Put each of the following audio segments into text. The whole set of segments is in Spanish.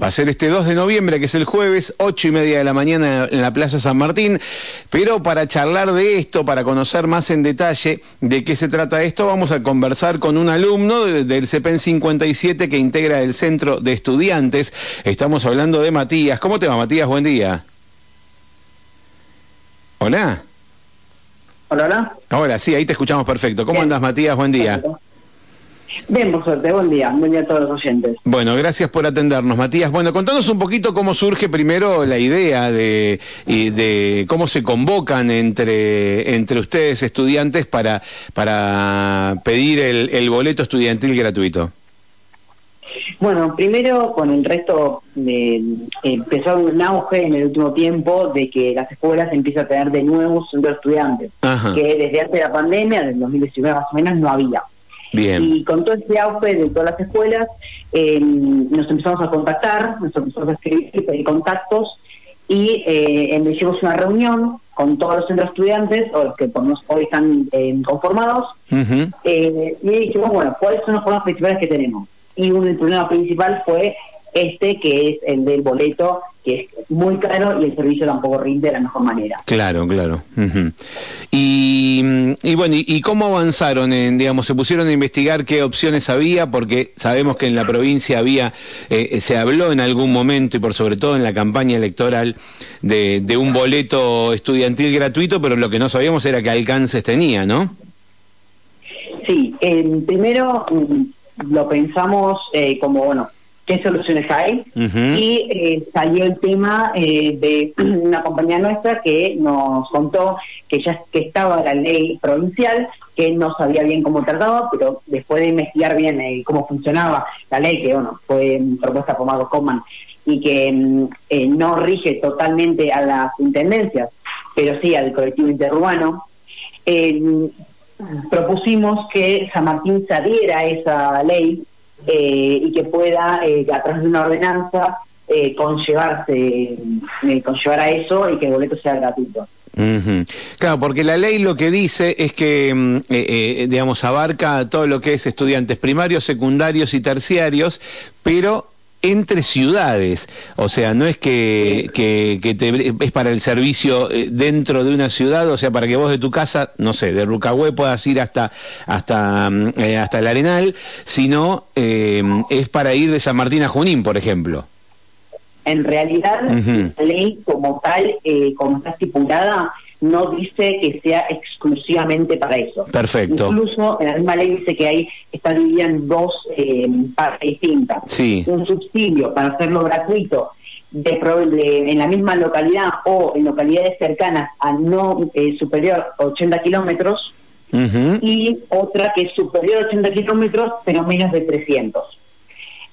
Va a ser este 2 de noviembre, que es el jueves, ocho y media de la mañana en la Plaza San Martín. Pero para charlar de esto, para conocer más en detalle de qué se trata esto, vamos a conversar con un alumno del CEPEN 57 que integra el Centro de Estudiantes. Estamos hablando de Matías. ¿Cómo te va, Matías? Buen día. Hola. Hola, hola. Hola, sí, ahí te escuchamos perfecto. ¿Cómo andas, Matías? Buen día. Bien, por suerte, buen día, buen día a todos los oyentes. Bueno, gracias por atendernos, Matías. Bueno, contanos un poquito cómo surge primero la idea de, de cómo se convocan entre, entre ustedes estudiantes para, para pedir el, el boleto estudiantil gratuito. Bueno, primero con el resto de, empezó un auge en el último tiempo de que las escuelas empiezan a tener de nuevo centros de estudiantes, que desde antes de la pandemia, del 2019 más o menos, no había. Y con todo este auge de todas las escuelas, eh, nos empezamos a contactar, nos empezamos a escribir, pedir contactos. Y eh, hicimos una reunión con todos los centros estudiantes, o los que hoy están eh, conformados, eh, y dijimos, bueno, ¿cuáles son los problemas principales que tenemos? Y un, el problema principal fue este, que es el del boleto, que es muy caro y el servicio tampoco rinde de la mejor manera. Claro, claro. y, y, bueno, y, cómo avanzaron? En, digamos, se pusieron a investigar qué opciones había, porque sabemos que en la provincia había, eh, se habló en algún momento y por sobre todo en la campaña electoral de, de un boleto estudiantil gratuito, pero lo que no sabíamos era qué alcances tenía, ¿no? Sí, primero mm, lo pensamos eh, como, bueno, qué soluciones hay. Y eh, salió el tema eh, de una compañía nuestra que nos contó que ya que estaba la ley provincial, que no sabía bien cómo trataba, pero después de investigar bien eh, cómo funcionaba la ley, que bueno, fue propuesta por Marco Coman, y que mm, no rige totalmente a las intendencias, pero sí al colectivo interurbano, propusimos que San Martín se adhiera a esa ley eh, y que pueda, eh, a través de una ordenanza, eh, conllevarse, eh, conllevar a eso y que el boleto sea gratuito. Claro, porque la ley lo que dice es que, mm, digamos, abarca todo lo que es estudiantes primarios, secundarios y terciarios, pero entre ciudades, o sea, no es que, que, te, es para el servicio eh, dentro de una ciudad, o sea, para que vos de tu casa, no sé, de Rucahué puedas ir hasta hasta mm, eh, hasta el Arenal, sino eh, es para ir de San Martín a Junín, por ejemplo. En realidad, la ley como tal, como está estipulada, no dice que sea exclusivamente para eso. Perfecto. Incluso en la misma ley dice que hay está dividida en dos eh, partes distintas. Sí. Un subsidio para hacerlo gratuito de, en la misma localidad o en localidades cercanas a no eh, superior a 80 kilómetros y otra que es superior a 80 kilómetros pero menos de 300.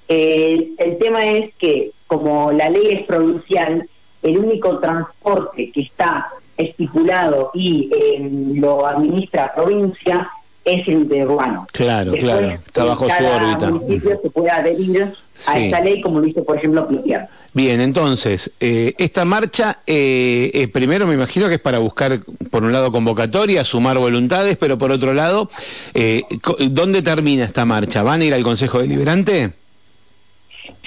Eh, el tema es que como la ley es provincial, el único transporte que está estipulado y eh, lo administra provincia es el interurbano. Claro, claro, está bajo su órbita. municipio se puede adherir a esta ley, como dice, por ejemplo, Plutier. Bien, entonces, eh, esta marcha, eh, eh, primero me imagino que es para buscar, por un lado, convocatoria, sumar voluntades, pero por otro lado, eh, ¿dónde termina esta marcha? ¿Van a ir al Consejo Deliberante?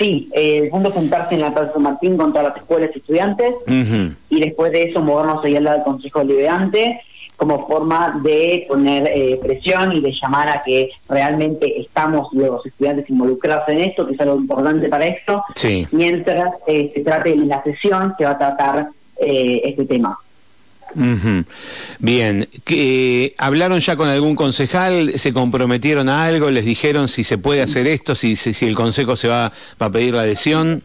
Sí, el punto juntarse en la Plaza San Martín con todas las escuelas y estudiantes y después de eso movernos ahí al lado del Consejo Deliberante como forma de poner eh, presión y de llamar a que realmente estamos los estudiantes involucrados en esto, que es algo importante para esto, mientras eh, se trate de la sesión que va a tratar eh, este tema. Bien, que ¿hablaron ya con algún concejal? ¿Se comprometieron a algo? ¿Les dijeron si se puede hacer esto, si, si, el consejo se va, va, a pedir la adhesión?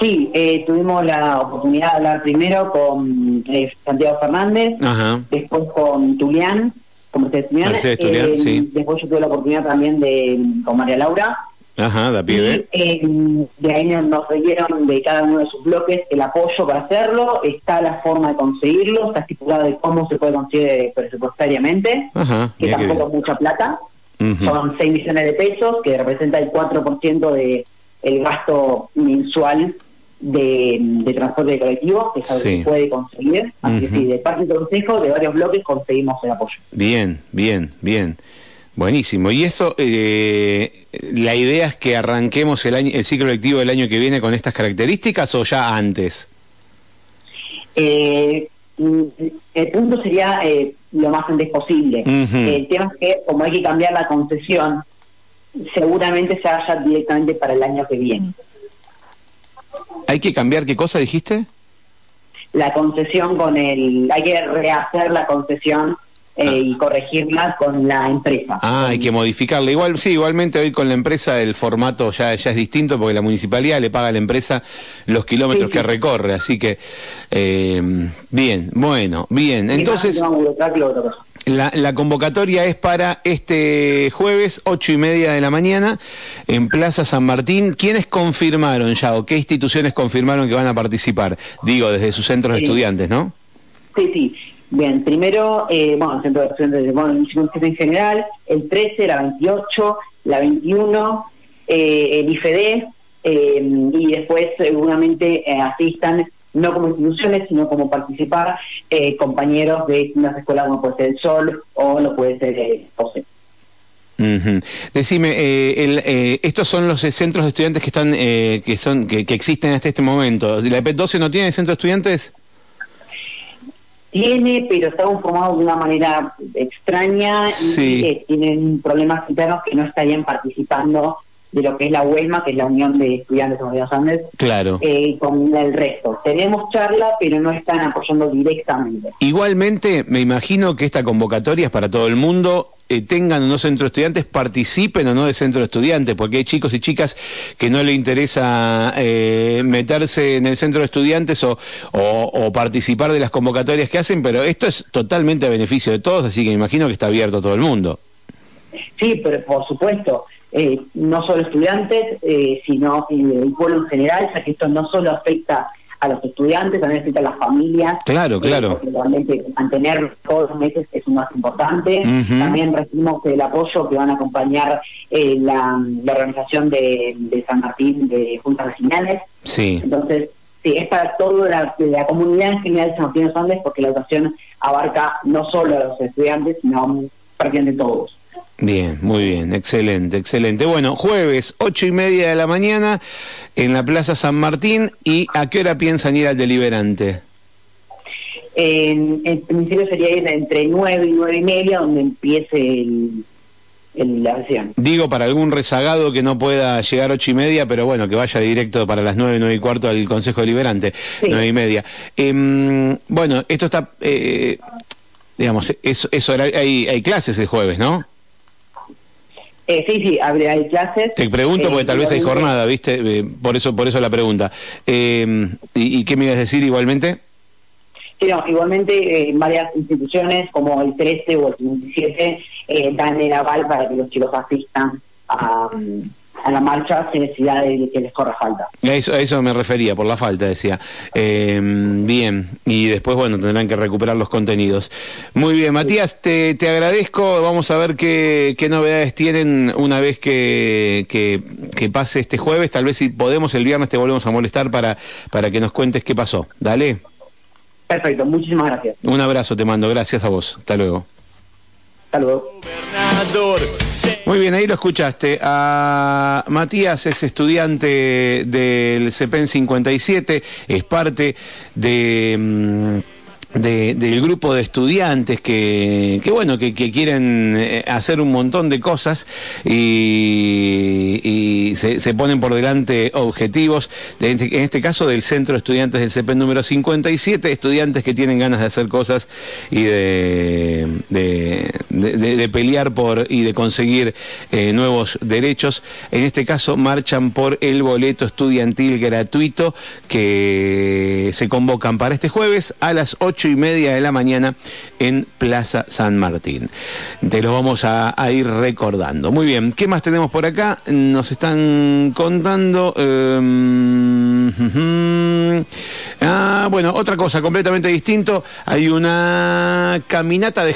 Sí, eh, tuvimos la oportunidad de hablar primero con eh, Santiago Fernández, después con Tulián, como ustedes eh, sí. después yo tuve la oportunidad también de con María Laura, Ajá, la pibe. Eh, de ahí nos dieron de cada uno de sus bloques el apoyo para hacerlo, está la forma de conseguirlo, está estipulado de cómo se puede conseguir presupuestariamente, que tampoco es mucha plata, son 6 millones de pesos, que representa el 4% de el gasto mensual de, de transporte colectivo, que es algo que se puede conseguir. Así que sí, de parte del Consejo, de varios bloques, conseguimos el apoyo. Bien, bien, bien. Buenísimo. ¿Y eso, eh, la idea es que arranquemos el, año, el ciclo lectivo del año que viene con estas características o ya antes? Eh, el punto sería eh, lo más antes posible. El tema es que, como hay que cambiar la concesión, seguramente se vaya directamente para el año que viene. ¿Hay que cambiar qué cosa dijiste? La concesión con el. Hay que rehacer la concesión eh, ah. y corregirla con la empresa. Ah, hay que modificarla. Igual, sí, igualmente hoy con la empresa el formato ya, ya es distinto porque la municipalidad le paga a la empresa los kilómetros que recorre, así que eh, bien, bueno, bien. Entonces, la, la, convocatoria es para este jueves, ocho y media de la mañana, en Plaza San Martín. ¿Quiénes confirmaron ya o qué instituciones confirmaron que van a participar? Digo, desde sus centros de estudiantes, ¿no? Sí, sí. Bien, primero, eh, bueno, el centro de estudiantes, bueno, en general, el 13, la 28, la 21, eh, el IFD, eh, y después seguramente asistan, no como instituciones, sino como participar, compañeros de unas escuelas como puede ser el Sol o lo puede ser el OCE. Decime, estos son los centros de estudiantes que están, que son, que, que, existen hasta este momento. ¿La EP12 no tiene centro de estudiantes? Tiene, pero está conformado de una manera extraña y eh, tienen problemas internos que no estarían participando de lo que es la UELMA, que es la Unión de Estudiantes de Buenos Andes, claro. Eh, con el resto. Tenemos charla, pero no están apoyando directamente. Igualmente, me imagino que esta convocatoria es para todo el mundo eh, tengan o no centro de estudiantes, participen o no de centro de estudiantes, porque hay chicos y chicas que no le interesa eh, meterse en el centro de estudiantes o, participar de las convocatorias que hacen, pero esto es totalmente a beneficio de todos, así que me imagino que está abierto a todo el mundo. Sí, pero por supuesto, eh, no solo estudiantes, sino el pueblo en general, ya que esto no solo afecta a los estudiantes, también afecta a las familias. Claro, claro. realmente mantener todos los meses es lo más importante. También recibimos el apoyo que van a acompañar eh, la, organización de, San Martín de Juntas Vecinales. Sí. Entonces, sí, es para toda la, comunidad en general de San Martín de los Andes porque la educación abarca no solo a los estudiantes, sino prácticamente todos. Bien, muy bien, excelente, excelente. Bueno, jueves, ocho y media de la mañana en la Plaza San Martín. ¿Y a qué hora piensan ir al deliberante? En, principio sería ir entre nueve y nueve y media, donde empiece el, la sesión. Digo, para algún rezagado que no pueda llegar ocho y media, pero bueno, que vaya directo para las nueve, nueve y cuarto al Consejo Deliberante, nueve y media. Em, bueno, esto está, eh, digamos, eso, eso hay, hay clases el jueves, ¿no? Eh, sí, sí, hay clases. Te pregunto porque tal vez hay jornada, ¿viste? Eh, por eso por eso la pregunta. Eh, ¿y, qué me ibas a decir igualmente? Sí, no, igualmente varias instituciones como el 13 o el 27 dan el aval para que los chicos asistan a a la marcha sin necesidad de que les corra falta. A eso, eso me refería, por la falta, decía. Eh, bien, y después, bueno, tendrán que recuperar los contenidos. Muy bien, Matías, te, te agradezco. Vamos a ver qué, qué novedades tienen una vez que, que, pase este jueves. Tal vez si podemos el viernes te volvemos a molestar para, para que nos cuentes qué pasó. Dale. Perfecto, muchísimas gracias. Un abrazo te mando, gracias a vos. Hasta luego. Hasta luego. Muy bien, ahí lo escuchaste. A Matías es estudiante del CEPEN 57, es parte de... Del grupo de estudiantes que, bueno, que, quieren eh, hacer un montón de cosas y, se, ponen por delante objetivos, este, en este caso del Centro de Estudiantes del CP número 57, estudiantes que tienen ganas de hacer cosas y de, de, pelear por y de conseguir eh, nuevos derechos. En este caso marchan por el boleto estudiantil gratuito que se convocan para este jueves a las 8 y media de la mañana en Plaza San Martín. Te lo vamos a, ir recordando. Muy bien, ¿qué más tenemos por acá? Nos están contando... Em, ah, bueno, otra cosa completamente distinto. Hay una caminata de